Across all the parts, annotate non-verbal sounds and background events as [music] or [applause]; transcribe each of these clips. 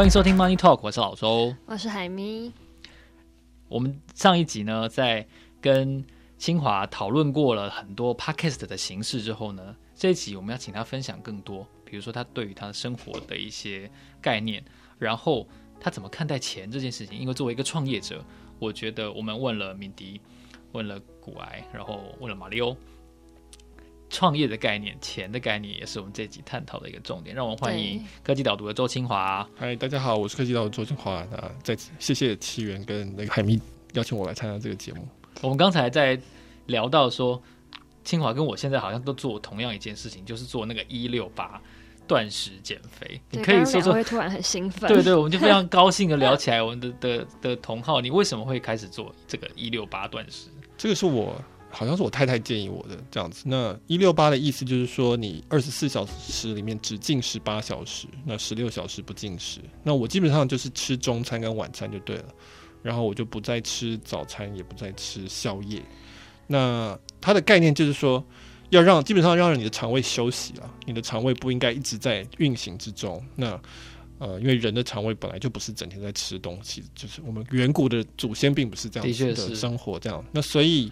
欢迎收听 Money Talk，我是老周，我是海咪。我们上一集呢，在跟清华讨论过了很多 Podcast 的形式之后呢，这一集我们要请他分享更多，比如说他对于他的生活的一些概念，然后他怎么看待钱这件事情。因为作为一个创业者，我觉得我们问了敏迪，问了古埃，然后问了马里欧。创业的概念，钱的概念，也是我们这集探讨的一个重点。让我们欢迎科技导读的周清华。嗨，大家好，我是科技导读周清华。那再次谢谢奇缘跟那个海咪邀请我来参加这个节目。我们刚才在聊到说，清华跟我现在好像都做同样一件事情，就是做那个一六八断食减肥。你可以说说，会突然很兴奋。对对，我们就非常高兴的聊起来。我们的的的同好，你为什么会开始做这个一六八断食？这个是我。好像是我太太建议我的这样子。那一六八的意思就是说，你二十四小时里面只进食八小时，那十六小时不进食。那我基本上就是吃中餐跟晚餐就对了，然后我就不再吃早餐，也不再吃宵夜。那它的概念就是说，要让基本上让你的肠胃休息啊，你的肠胃不应该一直在运行之中。那呃，因为人的肠胃本来就不是整天在吃东西，就是我们远古的祖先并不是这样子的生活这样。那所以。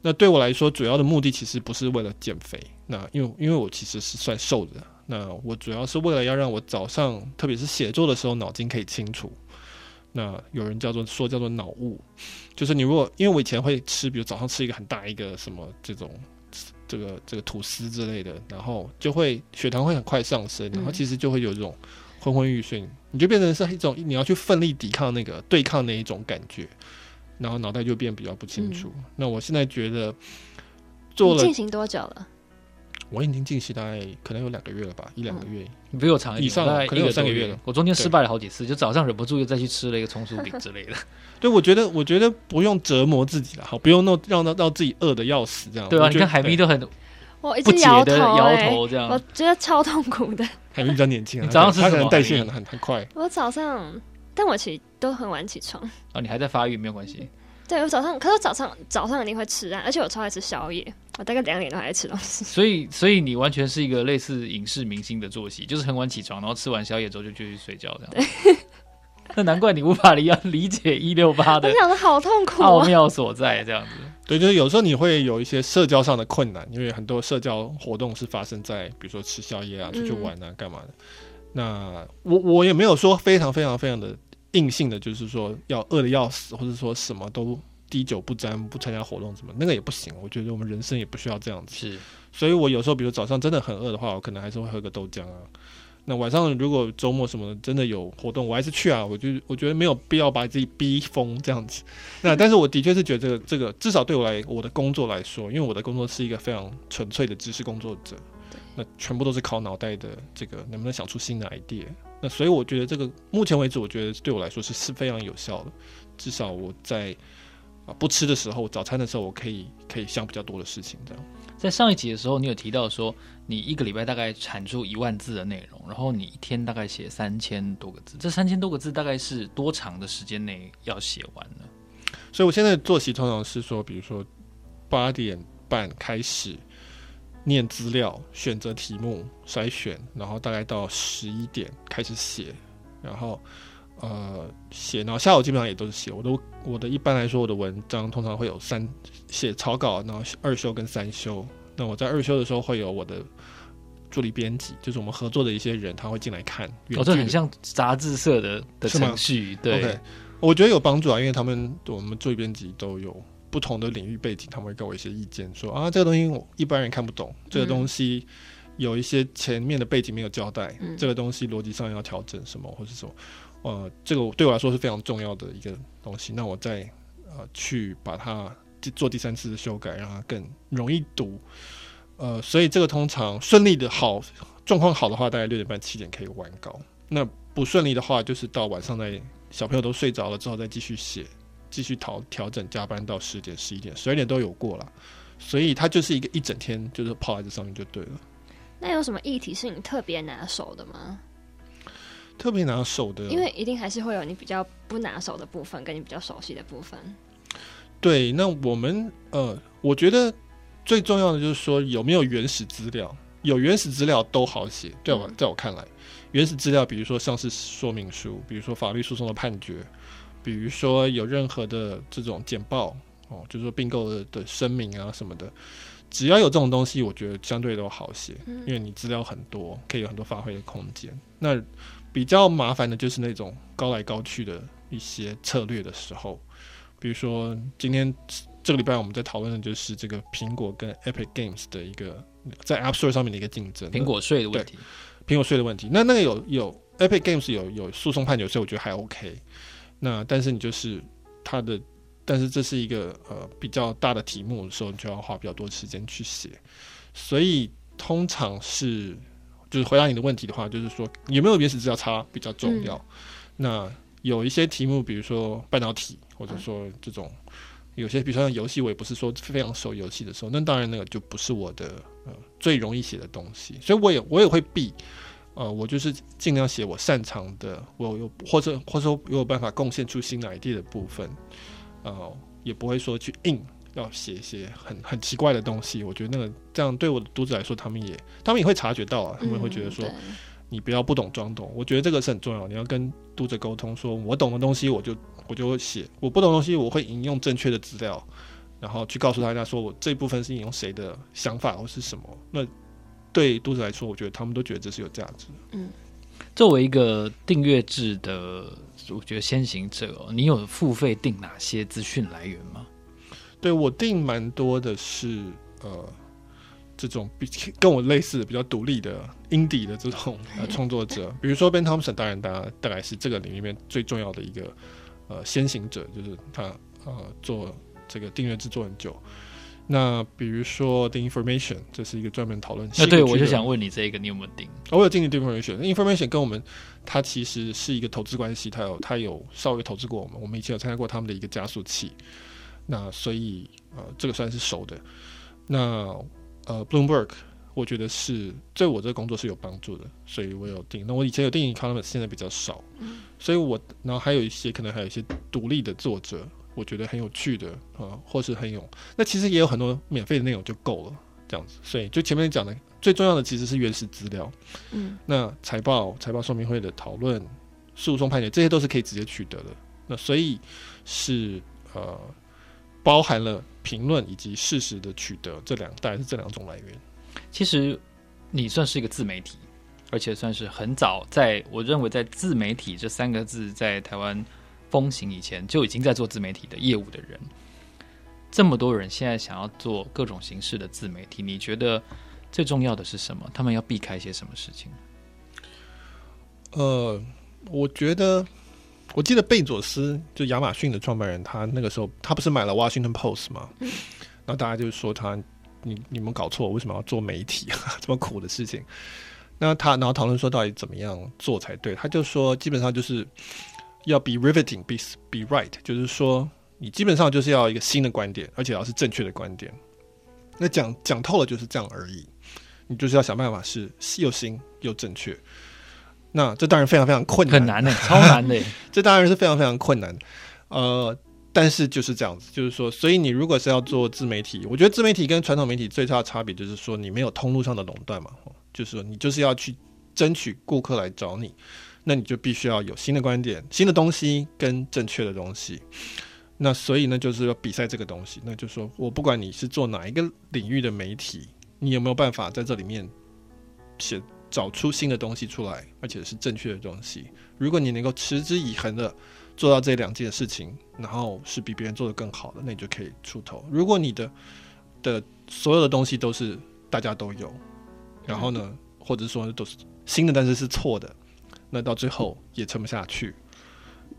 那对我来说，主要的目的其实不是为了减肥。那因为因为我其实是算瘦的，那我主要是为了要让我早上，特别是写作的时候，脑筋可以清楚。那有人叫做说叫做脑雾，就是你如果因为我以前会吃，比如早上吃一个很大一个什么这种这个这个吐司之类的，然后就会血糖会很快上升，然后其实就会有这种昏昏欲睡，你就变成是一种你要去奋力抵抗那个对抗那一种感觉。然后脑袋就变比较不清楚。嗯、那我现在觉得做了进行多久了？我已经进行大概可能有两个月了吧，一两个月。你比我长一点，以上可能有三个月了。我中间失败了好几次，就早上忍不住又再去吃了一个葱酥饼之类的。[laughs] 对，我觉得我觉得不用折磨自己了，好，不用弄让让让自己饿的要死这样。对啊，你看海咪都很我一直摇头摇头这样，我觉得超痛苦的。海咪比较年轻啊，[laughs] 你早上吃什么？他可能代谢很很很快。我早上。但我其实都很晚起床哦，你还在发育，没有关系。对，我早上，可是早上早上一定会吃啊，而且我超爱吃宵夜，我大概两点都还在吃东西。[laughs] 所以，所以你完全是一个类似影视明星的作息，就是很晚起床，然后吃完宵夜之后就继续睡觉这样。对 [laughs] 那难怪你无法理 [laughs] 理解一六八的，我想的好痛苦，奥妙所在这样子。对，就是有时候你会有一些社交上的困难，因为很多社交活动是发生在比如说吃宵夜啊、出去玩啊、干嘛的。嗯、那我我也没有说非常非常非常的。硬性的，就是说要饿的要死，或者说什么都滴酒不沾，不参加活动什么，那个也不行。我觉得我们人生也不需要这样子。是，所以我有时候，比如早上真的很饿的话，我可能还是会喝个豆浆啊。那晚上如果周末什么的真的有活动，我还是去啊。我就我觉得没有必要把自己逼疯这样子。那但是我的确是觉得这个这个，至少对我来我的工作来说，因为我的工作是一个非常纯粹的知识工作者，那全部都是靠脑袋的这个能不能想出新的 idea。那所以我觉得这个目前为止，我觉得对我来说是是非常有效的。至少我在啊不吃的时候，早餐的时候，我可以可以想比较多的事情。这样，在上一集的时候，你有提到说，你一个礼拜大概产出一万字的内容，然后你一天大概写三千多个字。这三千多个字大概是多长的时间内要写完呢？所以我现在的作息通常是说，比如说八点半开始。念资料、选择题目、筛选，然后大概到十一点开始写，然后呃写，然后下午基本上也都是写。我都我的一般来说，我的文章通常会有三写草稿，然后二修跟三修。那我在二修的时候会有我的助理编辑，就是我们合作的一些人，他会进来看。哦，这很像杂志社的的程序，对，okay, 我觉得有帮助啊，因为他们我们助理编辑都有。不同的领域背景，他们会给我一些意见，说啊，这个东西我一般人看不懂，嗯、这个东西有一些前面的背景没有交代，嗯、这个东西逻辑上要调整什么，或者说，呃，这个对我来说是非常重要的一个东西。那我再呃去把它做第三次的修改，让它更容易读。呃，所以这个通常顺利的好状况好的话，大概六点半七点可以完稿。那不顺利的话，就是到晚上在小朋友都睡着了之后再继续写。继续调调整，加班到十点、十一点、十二点都有过了，所以它就是一个一整天，就是泡在这上面就对了。那有什么议题是你特别拿手的吗？特别拿手的，因为一定还是会有你比较不拿手的部分，跟你比较熟悉的部分。对，那我们呃，我觉得最重要的就是说有没有原始资料。有原始资料都好写，在我在我看来，原始资料比如说上市说明书，比如说法律诉讼的判决，比如说有任何的这种简报哦，就是说并购的的声明啊什么的，只要有这种东西，我觉得相对都好写，因为你资料很多，可以有很多发挥的空间。那比较麻烦的就是那种高来高去的一些策略的时候，比如说今天这个礼拜我们在讨论的就是这个苹果跟 Epic Games 的一个在 App Store 上面的一个竞争，苹果税的问题，苹果税的问题。那那个有有 Epic Games 有有诉讼判决，所以我觉得还 OK。那但是你就是它的，但是这是一个呃比较大的题目的时候，你就要花比较多时间去写，所以通常是。就是回答你的问题的话，就是说有没有原始资料差比较重要。嗯、那有一些题目，比如说半导体，或者说这种有些，比如说像游戏，我也不是说非常熟游戏的时候，那当然那个就不是我的呃最容易写的东西。所以我也我也会避，呃，我就是尽量写我擅长的，我有或者或者说有办法贡献出新的 idea 的部分，呃，也不会说去硬。要写一些很很奇怪的东西，我觉得那个这样对我的读者来说，他们也他们也会察觉到啊，他们会觉得说，你不要不懂装懂。我觉得这个是很重要，你要跟读者沟通，说我懂的东西我就我就会写，我不懂的东西我会引用正确的资料，然后去告诉大家说我这部分是引用谁的想法或是什么。那对读者来说，我觉得他们都觉得这是有价值。嗯，作为一个订阅制的，我觉得先行者哦，你有付费订哪些资讯来源吗？对，我订蛮多的是呃这种比跟我类似的比较独立的 indie 的这种呃创作者，比如说 Ben Thompson，当然大家大概是这个领域里面最重要的一个呃先行者，就是他呃做这个订阅制作很久。那比如说 The Information，这是一个专门讨论。那对，我就想问你这一个，你有没有订？我有订 The Information。Information 跟我们它其实是一个投资关系，它有它有稍微投资过我们，我们以前有参加过他们的一个加速器。那所以呃，这个算是熟的。那呃，Bloomberg，我觉得是对我这个工作是有帮助的，所以我有订。那我以前有订 Economist，现在比较少。嗯。所以我然后还有一些可能还有一些独立的作者，我觉得很有趣的啊、呃，或是很有。那其实也有很多免费的内容就够了，这样子。所以就前面讲的最重要的其实是原始资料。嗯。那财报、财报说明会的讨论、诉讼判决，这些都是可以直接取得的。那所以是呃。包含了评论以及事实的取得，这两大概是这两种来源。其实你算是一个自媒体，而且算是很早，在我认为在自媒体这三个字在台湾风行以前就已经在做自媒体的业务的人。这么多人现在想要做各种形式的自媒体，你觉得最重要的是什么？他们要避开些什么事情？呃，我觉得。我记得贝佐斯就亚马逊的创办人，他那个时候他不是买了 Washington Post 吗？[laughs] 然后大家就说他，你你们搞错，为什么要做媒体这么苦的事情？那他然后讨论说到底怎么样做才对？他就说基本上就是要 be riveting，be be right，就是说你基本上就是要一个新的观点，而且要是正确的观点。那讲讲透了就是这样而已，你就是要想办法是又新又正确。那这当然非常非常困难，很难的，超难的。[laughs] 这当然是非常非常困难。呃，但是就是这样子，就是说，所以你如果是要做自媒体，我觉得自媒体跟传统媒体最大的差别就是说，你没有通路上的垄断嘛，就是说你就是要去争取顾客来找你，那你就必须要有新的观点、新的东西跟正确的东西。那所以呢，就是要比赛这个东西。那就是说我不管你是做哪一个领域的媒体，你有没有办法在这里面写。找出新的东西出来，而且是正确的东西。如果你能够持之以恒的做到这两件事情，然后是比别人做得更好的，那你就可以出头。如果你的的所有的东西都是大家都有，然后呢，或者说都是新的，但是是错的，那到最后也撑不下去。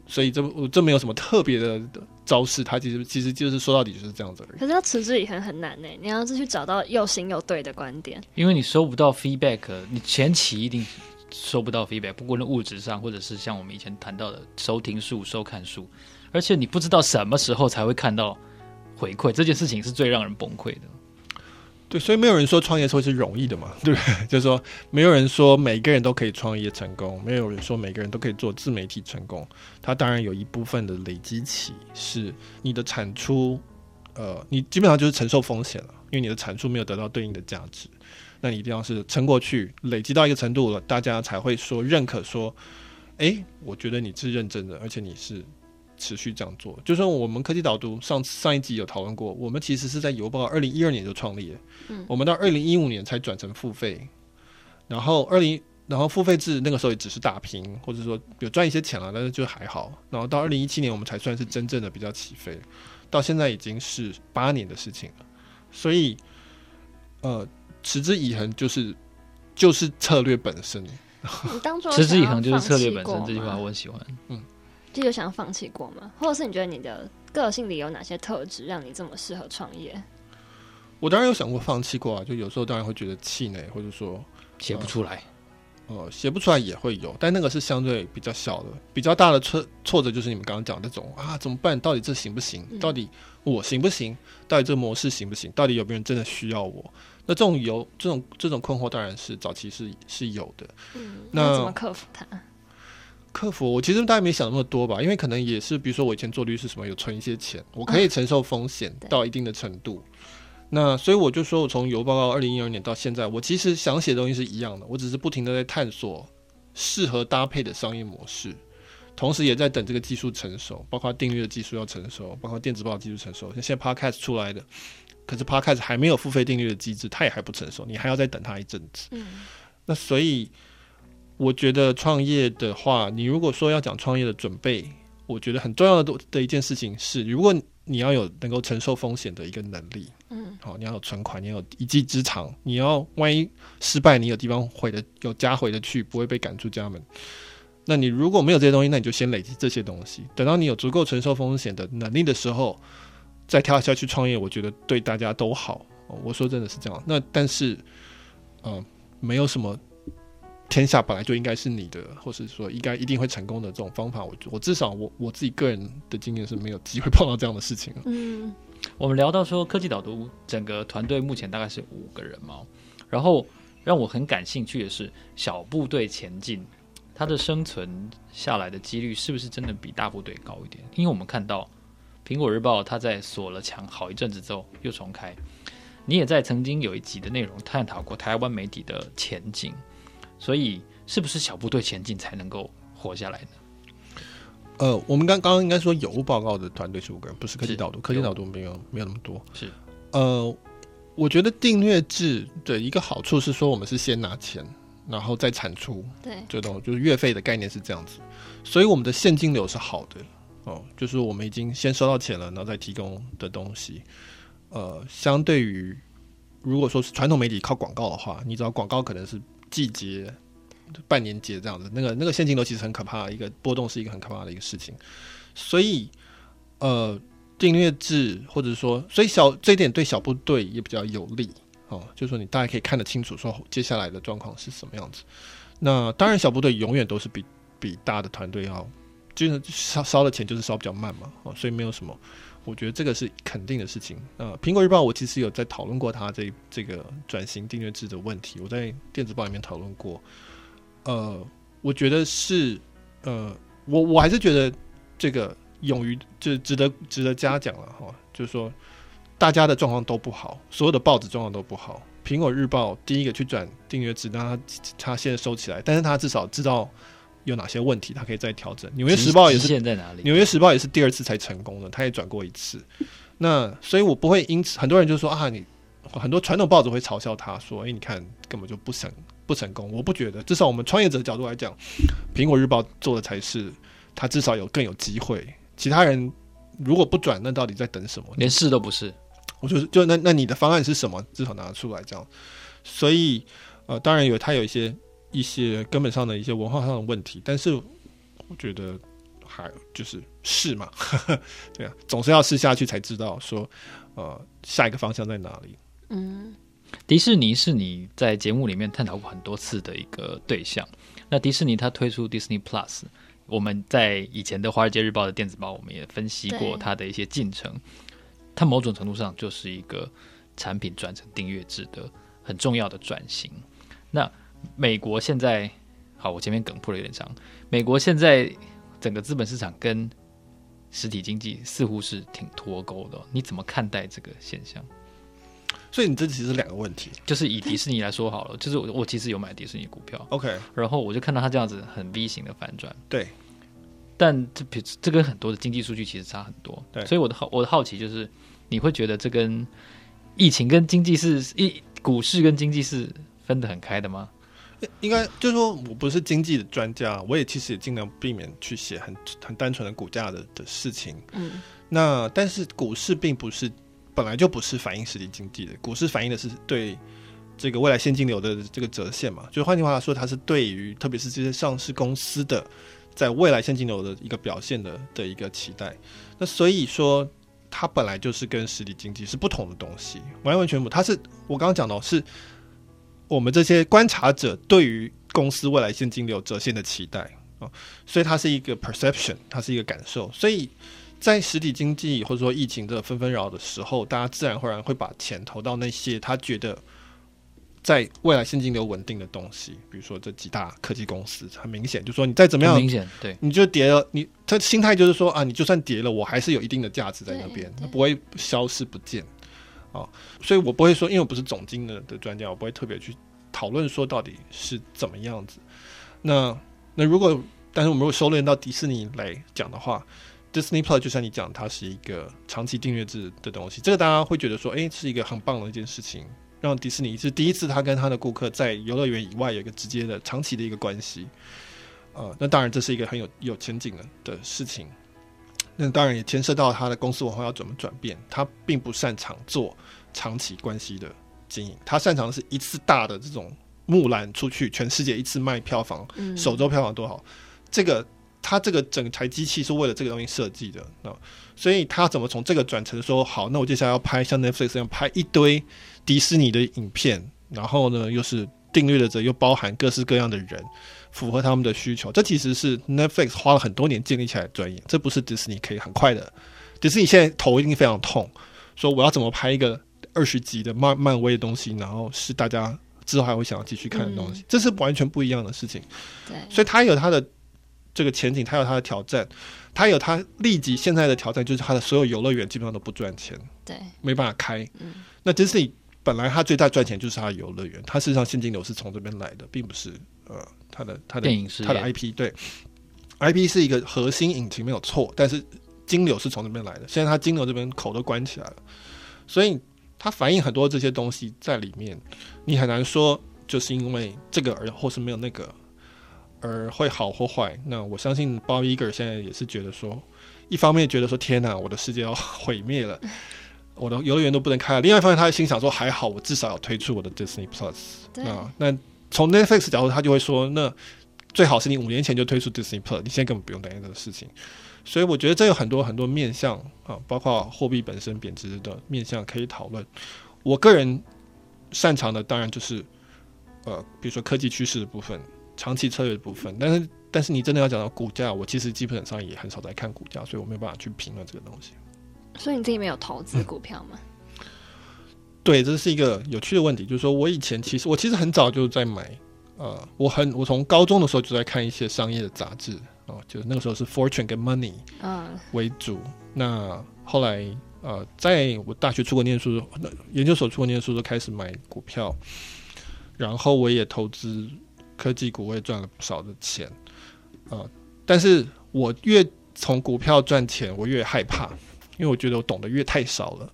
所以这这没有什么特别的招式，他其实其实就是说到底就是这样子而已。可是要持之以恒很难呢，你要是去找到又新又对的观点，因为你收不到 feedback，你前期一定收不到 feedback，不管是物质上，或者是像我们以前谈到的收听数、收看数，而且你不知道什么时候才会看到回馈，这件事情是最让人崩溃的。对，所以没有人说创业会是容易的嘛，对不对？[laughs] 就是说，没有人说每个人都可以创业成功，没有人说每个人都可以做自媒体成功。它当然有一部分的累积期是你的产出呃，你基本上就是承受风险了，因为你的产出没有得到对应的价值，那你一定要是撑过去，累积到一个程度了，大家才会说认可说，哎，我觉得你是认真的，而且你是持续这样做。就算我们科技导读上上一集有讨论过，我们其实是在邮报二零一二年就创立了，嗯，我们到二零一五年才转成付费，然后二零。然后付费制那个时候也只是打平，或者说有赚一些钱了，但是就还好。然后到二零一七年，我们才算是真正的比较起飞，到现在已经是八年的事情了。所以，呃，持之以恒就是就是策略本身。[laughs] 你当初持之以恒就是策略本身这句话我很喜欢。嗯，就有想要放弃过吗？或者是你觉得你的个性里有哪些特质让你这么适合创业？我当然有想过放弃过啊，就有时候当然会觉得气馁，或者说写不出来。呃，写不出来也会有，但那个是相对比较小的，比较大的挫挫折就是你们刚刚讲的那种啊，怎么办？到底这行不行？到底我行不行？到底这个模式行不行？到底有没有人真的需要我？那这种有这种这种困惑，当然是早期是是有的。嗯，那怎么克服它？克服，我其实大概没想那么多吧，因为可能也是，比如说我以前做律师什么，有存一些钱，我可以承受风险到一定的程度。嗯那所以我就说，我从邮报告二零一二年到现在，我其实想写的东西是一样的，我只是不停的在探索适合搭配的商业模式，同时也在等这个技术成熟，包括订阅的技术要成熟，包括电子报的技术成熟。像现在 Podcast 出来的，可是 Podcast 还没有付费订阅的机制，它也还不成熟，你还要再等它一阵子。嗯，那所以我觉得创业的话，你如果说要讲创业的准备，我觉得很重要的的一件事情是，如果你要有能够承受风险的一个能力，嗯，好，你要有存款，你要有一技之长，你要万一失败，你有地方回的，有家回的去，不会被赶出家门。那你如果没有这些东西，那你就先累积这些东西，等到你有足够承受风险的能力的时候，再跳下去创业，我觉得对大家都好。我说真的是这样。那但是，嗯、呃，没有什么。天下本来就应该是你的，或是说应该一定会成功的这种方法，我我至少我我自己个人的经验是没有机会碰到这样的事情。嗯，我们聊到说科技导读整个团队目前大概是五个人嘛，然后让我很感兴趣的是小部队前进，它的生存下来的几率是不是真的比大部队高一点？因为我们看到苹果日报它在锁了墙好一阵子之后又重开，你也在曾经有一集的内容探讨过台湾媒体的前景。所以，是不是小部队前进才能够活下来呢？呃，我们刚刚刚应该说有报告的团队是五个人，不是科技导读，科技导读没有没有那么多。是，呃，我觉得订阅制的一个好处是说，我们是先拿钱，然后再产出。对，这种就是月费的概念是这样子，所以我们的现金流是好的哦，就是我们已经先收到钱了，然后再提供的东西。呃，相对于如果说是传统媒体靠广告的话，你知道广告可能是。季节、半年节这样子，那个那个现金流其实很可怕，一个波动是一个很可怕的一个事情。所以，呃，订阅制或者说，所以小这一点对小部队也比较有利哦，就是说你大概可以看得清楚，说接下来的状况是什么样子。那当然，小部队永远都是比比大的团队要，就是烧烧的钱就是烧比较慢嘛，哦，所以没有什么。我觉得这个是肯定的事情。呃，苹果日报我其实有在讨论过它这这个转型订阅制的问题，我在电子报里面讨论过。呃，我觉得是，呃，我我还是觉得这个勇于就值得值得嘉奖了哈。就是说，大家的状况都不好，所有的报纸状况都不好。苹果日报第一个去转订阅制，让它它现在收起来，但是它至少知道。有哪些问题，他可以再调整。纽约时报也是，现在哪里？纽约时报也是第二次才成功的，他也转过一次。那所以，我不会因此很多人就说啊，你很多传统报纸会嘲笑他说，哎、欸，你看根本就不成不成功。我不觉得，至少我们创业者的角度来讲，苹果日报做的才是他至少有更有机会。其他人如果不转，那到底在等什么？连试都不是。我就是就那那你的方案是什么？至少拿出来这样。所以呃，当然有他有一些。一些根本上的一些文化上的问题，但是我觉得还就是试嘛，呵 [laughs] 呵对啊，总是要试下去才知道说，呃，下一个方向在哪里。嗯，迪士尼是你在节目里面探讨过很多次的一个对象。那迪士尼它推出 Disney Plus，我们在以前的《华尔街日报》的电子报，我们也分析过它的一些进程。它某种程度上就是一个产品转成订阅制的很重要的转型。那美国现在，好，我前面梗铺了有点长。美国现在整个资本市场跟实体经济似乎是挺脱钩的。你怎么看待这个现象？所以你这其实是两个问题，就是以迪士尼来说好了，就是我我其实有买迪士尼股票，OK，然后我就看到它这样子很 V 型的反转，对，但这这跟很多的经济数据其实差很多，对，所以我的好我的好奇就是，你会觉得这跟疫情跟经济是一股市跟经济是分得很开的吗？[laughs] 应该就是说我不是经济的专家，我也其实也尽量避免去写很很单纯的股价的的事情，嗯，那但是股市并不是。本来就不是反映实体经济的，股市反映的是对这个未来现金流的这个折现嘛。就换句话来说，它是对于特别是这些上市公司的在未来现金流的一个表现的的一个期待。那所以说，它本来就是跟实体经济是不同的东西，完完全不。它是我刚刚讲到，是我们这些观察者对于公司未来现金流折现的期待啊，所以它是一个 perception，它是一个感受，所以。在实体经济或者说疫情的纷纷扰的时候，大家自然而然会把钱投到那些他觉得在未来现金流稳定的东西，比如说这几大科技公司，很明显就说你再怎么样，明显对，你就跌了，你他心态就是说啊，你就算跌了，我还是有一定的价值在那边，它不会消失不见啊。所以我不会说，因为我不是总经的的专家，我不会特别去讨论说到底是怎么样子。那那如果，但是我们如果收敛到迪士尼来讲的话。Disney Plus 就像你讲，它是一个长期订阅制的东西，这个大家会觉得说，诶，是一个很棒的一件事情，让迪士尼是第一次他跟他的顾客在游乐园以外有一个直接的长期的一个关系，呃，那当然这是一个很有有前景的的事情，那当然也牵涉到他的公司文化要怎么转变，他并不擅长做长期关系的经营，他擅长的是一次大的这种木兰出去，全世界一次卖票房，嗯首周票房多好，这个。他这个整台机器是为了这个东西设计的啊，所以他怎么从这个转成说好？那我接下来要拍像 Netflix 一样拍一堆迪士尼的影片，然后呢又是订阅者又包含各式各样的人，符合他们的需求。这其实是 Netflix 花了很多年建立起来的专业，这不是迪士尼可以很快的。迪士尼现在头一定非常痛，说我要怎么拍一个二十集的漫漫威的东西，然后是大家之后还会想要继续看的东西，这是完全不一样的事情。对，所以它有它的。这个前景，它有它的挑战，它有它立即现在的挑战，就是它的所有游乐园基本上都不赚钱，对，没办法开。嗯，那迪士尼本来它最大赚钱就是它的游乐园，它事实上现金流是从这边来的，并不是呃它的它的电影它的 IP 对，IP 是一个核心引擎没有错，但是金流是从这边来的。现在它金流这边口都关起来了，所以它反映很多这些东西在里面，你很难说就是因为这个而或是没有那个。而会好或坏？那我相信 Bob Iger 现在也是觉得说，一方面觉得说天哪，我的世界要毁灭了，我的游乐园都不能开了；另外一方面，他心想说还好，我至少要推出我的 Disney Plus。那那从 Netflix 角度，他就会说，那最好是你五年前就推出 Disney Plus，你现在根本不用担心这个事情。所以我觉得这有很多很多面向啊，包括货币本身贬值的面向可以讨论。我个人擅长的当然就是呃，比如说科技趋势的部分。长期策略的部分，但是但是你真的要讲到股价，我其实基本上也很少在看股价，所以我没有办法去评论这个东西。所以你自己没有投资股票吗？嗯？对，这是一个有趣的问题，就是说我以前其实我其实很早就在买，呃，我很我从高中的时候就在看一些商业的杂志哦，呃，就是那个时候是 Fortune 跟 Money 嗯为主，嗯，那后来呃，在我大学出国念书，研究所出国念书都开始买股票，然后我也投资。科技股我也赚了不少的钱，啊、呃，但是我越从股票赚钱，我越害怕，因为我觉得我懂得越太少了。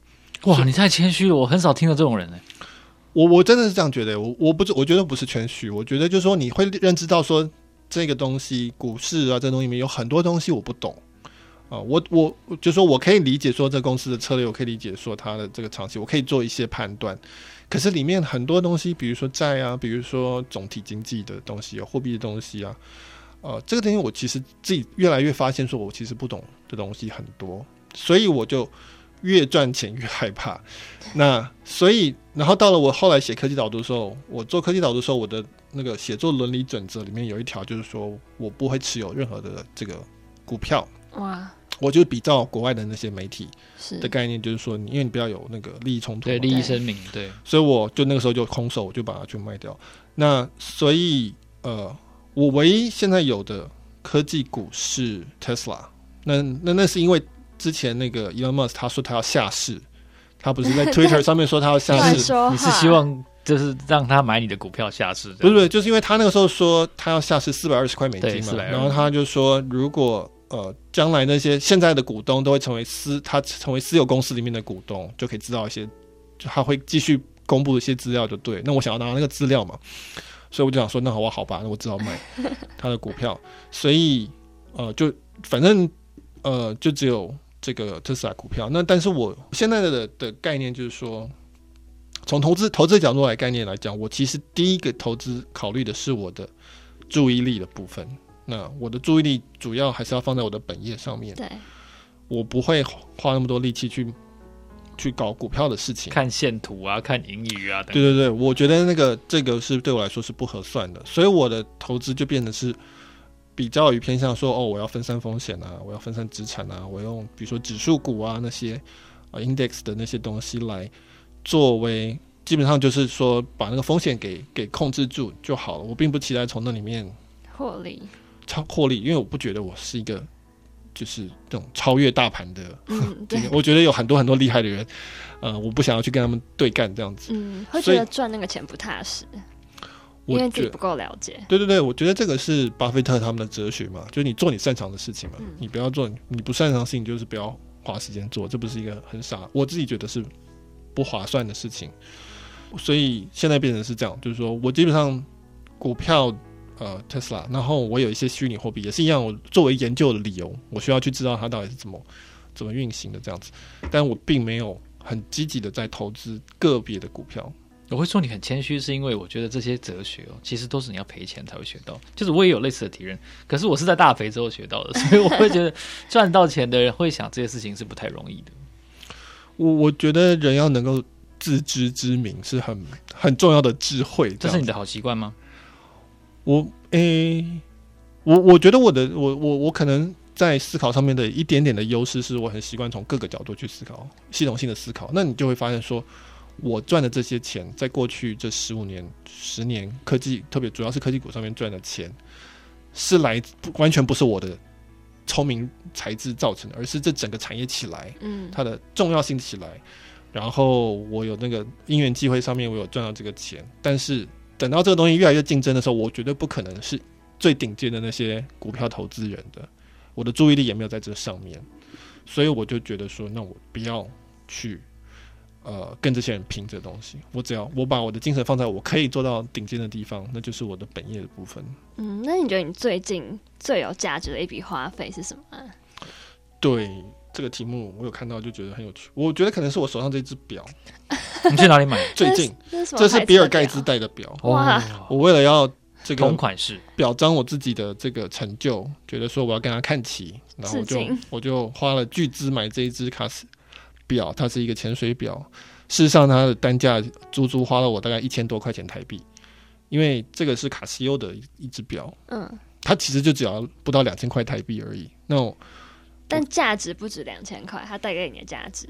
哇，你太谦虚了，我很少听到这种人呢。我我真的是这样觉得，我我不我觉得不是谦虚，我觉得就是说你会认知到说这个东西，股市啊，这东西里面有很多东西我不懂啊、呃，我我就说我可以理解说这公司的策略，我可以理解说它的这个长期，我可以做一些判断。可是里面很多东西，比如说债啊，比如说总体经济的东西，有货币的东西啊，呃，这个东西我其实自己越来越发现，说我其实不懂的东西很多，所以我就越赚钱越害怕。那所以，然后到了我后来写科技导读的时候，我做科技导读的时候，我的那个写作伦理准则里面有一条，就是说我不会持有任何的这个股票。哇。我就比照国外的那些媒体的概念，就是说，你因为你不要有那个利益冲突，对利益声明，对，所以我就那个时候就空手，我就把它去卖掉。那所以呃，我唯一现在有的科技股是 Tesla，那那那是因为之前那个 Elon Musk 他说他要下市，他不是在 [laughs] Twitter 上面说他要下市，你是希望就是让他买你的股票下市？不是不是，就是因为他那个时候说他要下市四百二十块美金嘛，然后他就说如果呃将来那些现在的股东都会成为私，他成为私有公司里面的股东，就可以知道一些，就他会继续公布一些资料，就对。那我想要拿那个资料嘛。所以我就想说，那好吧，好吧，那我只好卖他的股票。所以，呃，就反正呃，就只有这个特斯拉股票。那但是我现在的的概念就是说，从投资投资角度来概念来讲，我其实第一个投资考虑的是我的注意力的部分。那我的注意力主要还是要放在我的本业上面。对，我不会花那么多力气去。去搞股票的事情，看线图啊，看盈余啊，对对对，我觉得那个这个是对我来说是不合算的，所以我的投资就变得是比较于偏向说，哦，我要分散风险啊，我要分散资产啊，我用比如说指数股啊那些啊 index 的那些东西来作为，基本上就是说把那个风险给给控制住就好了。我并不期待从那里面获利，超获利，因为我不觉得我是一个。就是这种超越大盘的，嗯，[laughs] 对，我觉得有很多很多厉害的人，呃，我不想要去跟他们对干这样子，嗯，会觉得赚那个钱不踏实，因为自己不够了解。对对对，我觉得这个是巴菲特他们的哲学嘛，就是你做你擅长的事情嘛，嗯，你不要做你不擅长的事情，就是不要花时间做，这不是一个很傻，我自己觉得是不划算的事情。所以现在变成是这样，就是说我基本上股票。呃，特斯拉，然后我有一些虚拟货币，也是一样。我作为研究的理由，我需要去知道它到底是怎么怎么运行的这样子。但我并没有很积极的在投资个别的股票。我会说你很谦虚，是因为我觉得这些哲学哦，其实都是你要赔钱才会学到。就是我也有类似的体验，可是我是在大赔之后学到的，所以我会觉得 [laughs] 赚到钱的人会想这些事情是不太容易的。我我觉得人要能够自知之明是很很重要的智慧。这，这是你的好习惯吗？我诶、欸，我我觉得我的我我我可能在思考上面的一点点的优势，是我很习惯从各个角度去思考，系统性的思考。那你就会发现说，我赚的这些钱，在过去这十五年、十年科技，特别主要是科技股上面赚的钱，是来完全不是我的聪明才智造成的，而是这整个产业起来，嗯，它的重要性起来，然后我有那个因缘机会上面，我有赚到这个钱，但是。等到这个东西越来越竞争的时候，我绝对不可能是最顶尖的那些股票投资人的，我的注意力也没有在这上面，所以我就觉得说，那我不要去呃跟这些人拼这东西，我只要我把我的精神放在我可以做到顶尖的地方，那就是我的本业的部分。嗯，那你觉得你最近最有价值的一笔花费是什么？对。这个题目我有看到，就觉得很有趣。我觉得可能是我手上这只表。[laughs] 你去哪里买？[laughs] 最近这是比尔盖茨戴的表。哇！我为了要这个同款式表彰我自己的这个成就，觉得说我要跟他看齐，然后我就我就花了巨资买这一只卡斯表。它是一个潜水表，事实上它的单价足足花了我大概一千多块钱台币，因为这个是卡西欧的一只表。嗯，它其实就只要不到两千块台币而已。那我。但价值不止两千块，它带给你的价值。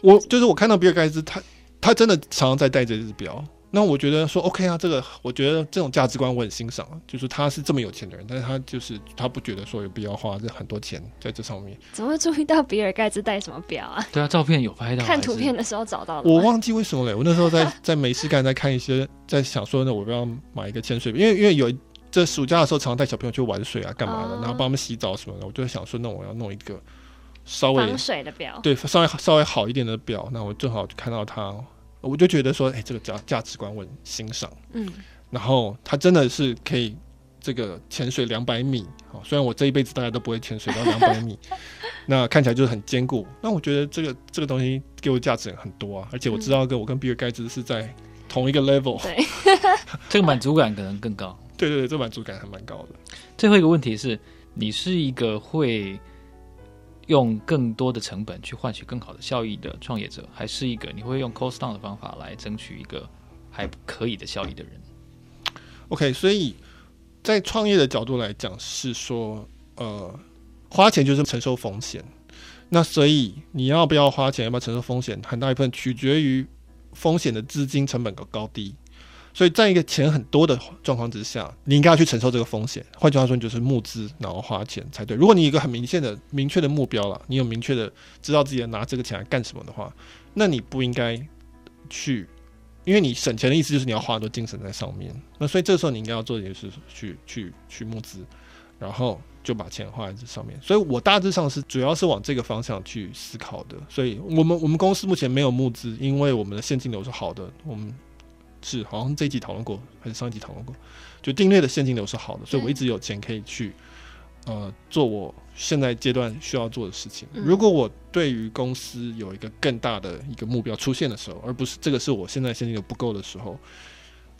我就是我看到比尔盖茨，他他真的常常在戴这只表。那我觉得说 OK 啊，这个我觉得这种价值观我很欣赏。就是他是这么有钱的人，但是他就是他不觉得说有必要花这很多钱在这上面。怎么会注意到比尔盖茨戴什么表啊？对啊，照片有拍到。看图片的时候找到的。我忘记为什么嘞。我那时候在在没事干，在看一些，在想说，呢我不要买一个潜水表，因为因为有。这暑假的时候，常常带小朋友去玩水啊，干嘛的？然后帮他们洗澡什么的。我就想说，那我要弄一个稍微防水的表，对，稍微稍微好一点的表。那我正好看到它，我就觉得说，哎，这个价价值观我很欣赏。嗯，然后它真的是可以这个潜水两百米。好，虽然我这一辈子大家都不会潜水到两百米，[laughs] 那看起来就是很坚固。那我觉得这个这个东西给我价值很多啊，而且我知道跟我跟比尔盖茨是在同一个 level，对，[laughs] 这个满足感可能更高。对对对，这满足感还蛮高的。最后一个问题是，你是一个会用更多的成本去换取更好的效益的创业者，还是一个你会用 cost down 的方法来争取一个还可以的效益的人？OK，所以在创业的角度来讲，是说，呃，花钱就是承受风险。那所以你要不要花钱，要不要承受风险，很大一部分取决于风险的资金成本的高低。所以在一个钱很多的状况之下，你应该要去承受这个风险。换句话说，你就是募资然后花钱才对。如果你有一个很明显的、明确的目标了，你有明确的知道自己要拿这个钱来干什么的话，那你不应该去，因为你省钱的意思就是你要花很多精神在上面。那所以这时候你应该要做的就是去去去募资，然后就把钱花在这上面。所以我大致上是主要是往这个方向去思考的。所以我们我们公司目前没有募资，因为我们的现金流是好的。我们是，好像这一集讨论过，还是上一集讨论过？就订阅的现金流是好的，所以我一直有钱可以去，呃，做我现在阶段需要做的事情。如果我对于公司有一个更大的一个目标出现的时候，而不是这个是我现在现金流不够的时候，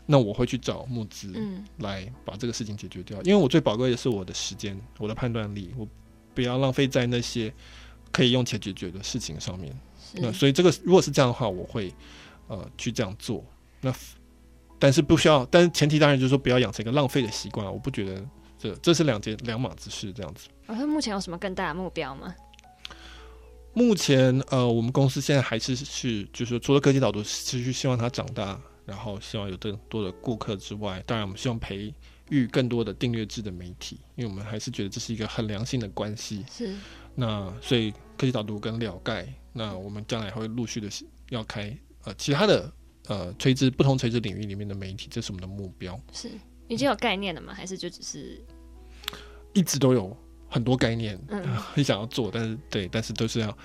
那我会去找募资，来把这个事情解决掉。因为我最宝贵的是我的时间，我的判断力，我不要浪费在那些可以用钱解决的事情上面。那所以这个如果是这样的话，我会呃去这样做。那，但是不需要，但是前提当然就是说不要养成一个浪费的习惯。我不觉得这这是两件两码子事，这样子。我说目前有什么更大的目标吗？目前呃，我们公司现在还是是，就是说除了科技导读持续希望它长大，然后希望有更多的顾客之外，当然我们希望培育更多的订阅制的媒体，因为我们还是觉得这是一个很良性的关系。是。那所以科技导读跟了盖，那我们将来会陆续的要开呃其他的。呃，垂直不同垂直领域里面的媒体，这是我们的目标。是已经有概念了吗？还是就只是一直都有很多概念，嗯，很 [laughs] 想要做，但是对，但是都是要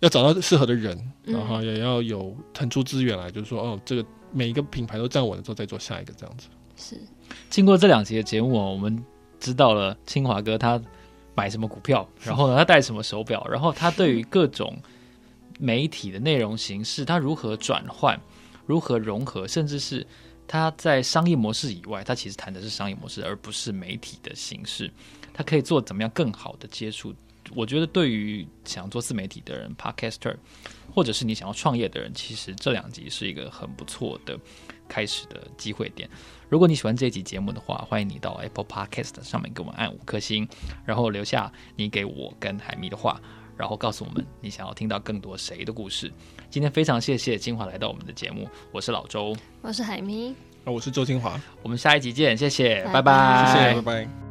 要找到适合的人，嗯，然后也要有腾出资源来，就是说，哦，这个每一个品牌都站稳了之后，再做下一个这样子。是经过这两集的节目，我们知道了清华哥他买什么股票，然后呢，他戴什么手表，然后他对于各种媒体的内容形式，他如何转换。如何融合，甚至是他在商业模式以外，他其实谈的是商业模式，而不是媒体的形式。他可以做怎么样更好的接触？我觉得对于想做自媒体的人，Podcaster，或者是你想要创业的人，其实这两集是一个很不错的开始的机会点。如果你喜欢这一集节目的话，欢迎你到 Apple Podcast 上面给我们按五颗星，然后留下你给我跟海咪的话。然后告诉我们你想要听到更多谁的故事。今天非常谢谢金华来到我们的节目，我是老周，我是海咪，啊，我是周金华，我们下一集见，谢谢，拜拜，谢谢，拜拜。